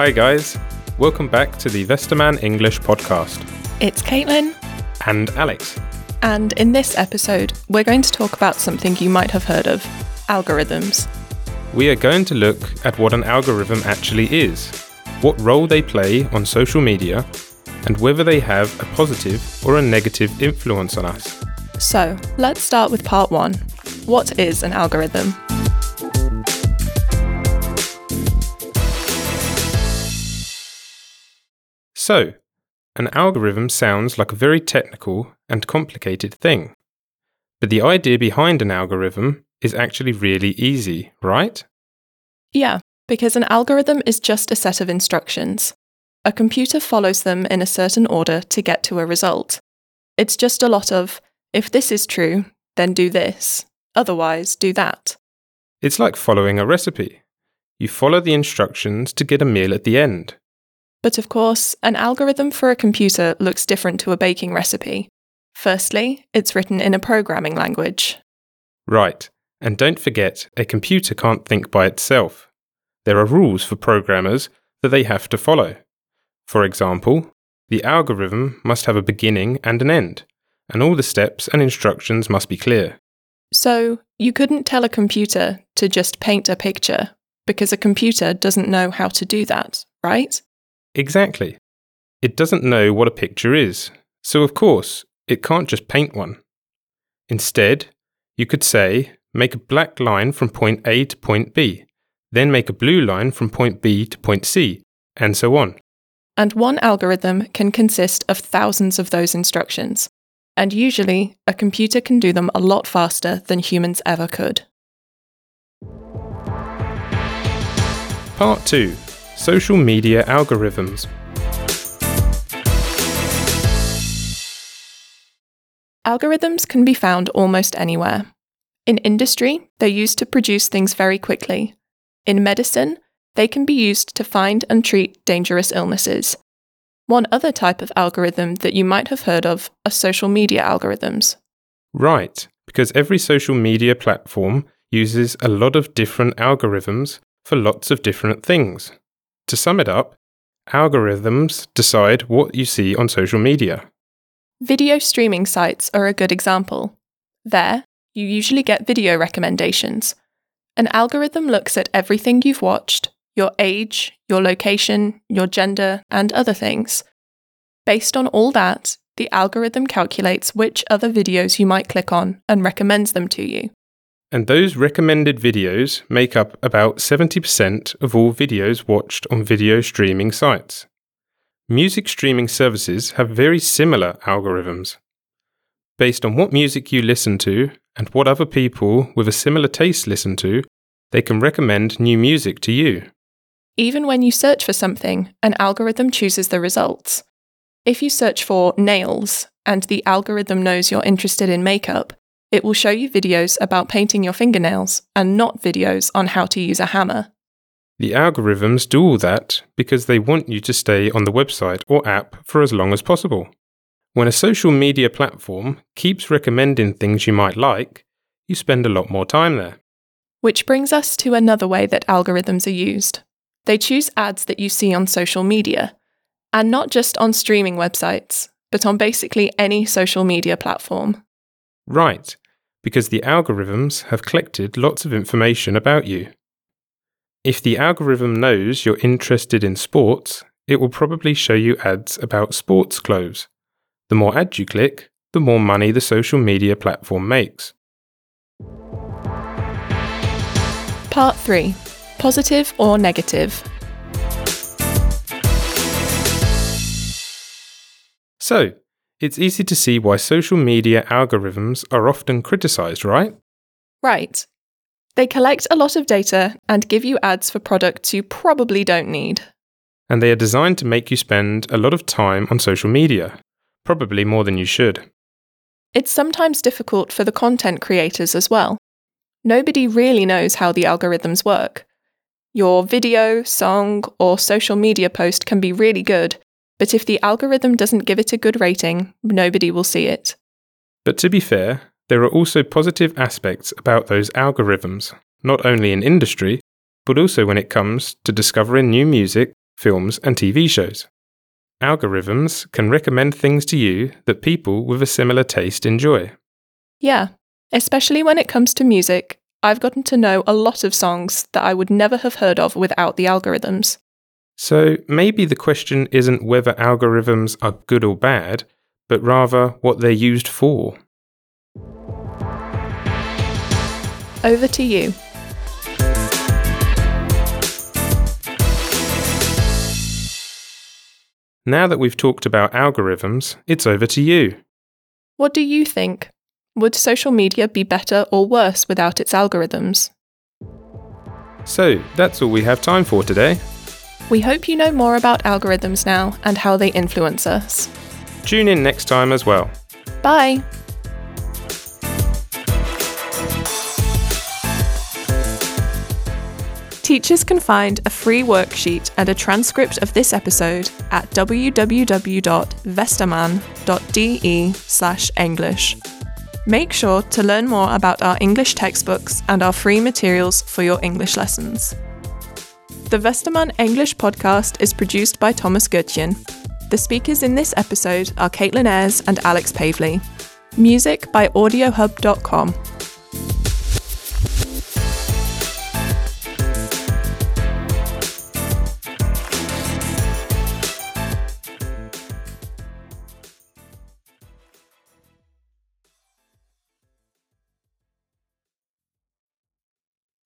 Hi, guys. Welcome back to the Westermann English podcast. It's Caitlin, And Alex. and in this episode, we're going to talk about something you might have heard of algorithms. We are going to look at what an algorithm actually is, what role they play on social media, and whether they have a positive or a negative influence on us. So, let's start with part one. What is an algorithm? So, an algorithm sounds like a very technical and complicated thing. But the idea behind an algorithm is actually really easy, right? Yeah, because an algorithm is just a set of instructions. A computer follows them in a certain order to get to a result. It's just a lot of, if this is true, then do this, otherwise, do that. It's like following a recipe. You follow the instructions to get a meal at the end. But of course, an algorithm for a computer looks different to a baking recipe. Firstly, it's written in a programming language. Right, and don't forget, a computer can't think by itself. There are rules for programmers that they have to follow. For example, the algorithm must have a beginning and an end, and all the steps and instructions must be clear. So, you couldn't tell a computer to just paint a picture, because a computer doesn't know how to do that, right? Exactly. It doesn't know what a picture is, so of course, it can't just paint one. Instead, you could say, make a black line from point A to point B, then make a blue line from point B to point C, and so on. And one algorithm can consist of thousands of those instructions. And usually, a computer can do them a lot faster than humans ever could. Part 2 Social Media Algorithms. Algorithms can be found almost anywhere. In industry, they're used to produce things very quickly. In medicine, they can be used to find and treat dangerous illnesses. One other type of algorithm that you might have heard of are social media algorithms. Right, because every social media platform uses a lot of different algorithms for lots of different things. To sum it up, algorithms decide what you see on social media. Video streaming sites are a good example. There, you usually get video recommendations. An algorithm looks at everything you've watched, your age, your location, your gender, and other things. Based on all that, the algorithm calculates which other videos you might click on and recommends them to you. And those recommended videos make up about 70% of all videos watched on video streaming sites. Music streaming services have very similar algorithms. Based on what music you listen to and what other people with a similar taste listen to, they can recommend new music to you. Even when you search for something, an algorithm chooses the results. If you search for nails and the algorithm knows you're interested in makeup, it will show you videos about painting your fingernails and not videos on how to use a hammer. The algorithms do all that because they want you to stay on the website or app for as long as possible. When a social media platform keeps recommending things you might like, you spend a lot more time there. Which brings us to another way that algorithms are used. They choose ads that you see on social media, and not just on streaming websites, but on basically any social media platform. Right, because the algorithms have collected lots of information about you. If the algorithm knows you're interested in sports, it will probably show you ads about sports clothes. The more ads you click, the more money the social media platform makes. Part 3 Positive or Negative. So, it's easy to see why social media algorithms are often criticized, right? Right. They collect a lot of data and give you ads for products you probably don't need. And they are designed to make you spend a lot of time on social media, probably more than you should. It's sometimes difficult for the content creators as well. Nobody really knows how the algorithms work. Your video, song, or social media post can be really good, but if the algorithm doesn't give it a good rating, nobody will see it. But to be fair, there are also positive aspects about those algorithms, not only in industry, but also when it comes to discovering new music, films, and TV shows. Algorithms can recommend things to you that people with a similar taste enjoy. Yeah, especially when it comes to music. I've gotten to know a lot of songs that I would never have heard of without the algorithms. So maybe the question isn't whether algorithms are good or bad, but rather what they're used for. Over to you. Now that we've talked about algorithms, it's over to you. What do you think? Would social media be better or worse without its algorithms? So, that's all we have time for today. We hope you know more about algorithms now and how they influence us. Tune in next time as well. Bye! Teachers can find a free worksheet and a transcript of this episode at www.westermann.de/english. Make sure to learn more about our English textbooks and our free materials for your English lessons. The Westermann English podcast is produced by Thomas Goodchen. The speakers in this episode are Caitlin Ayres and Alex Pavley. Music by AudioHub.com.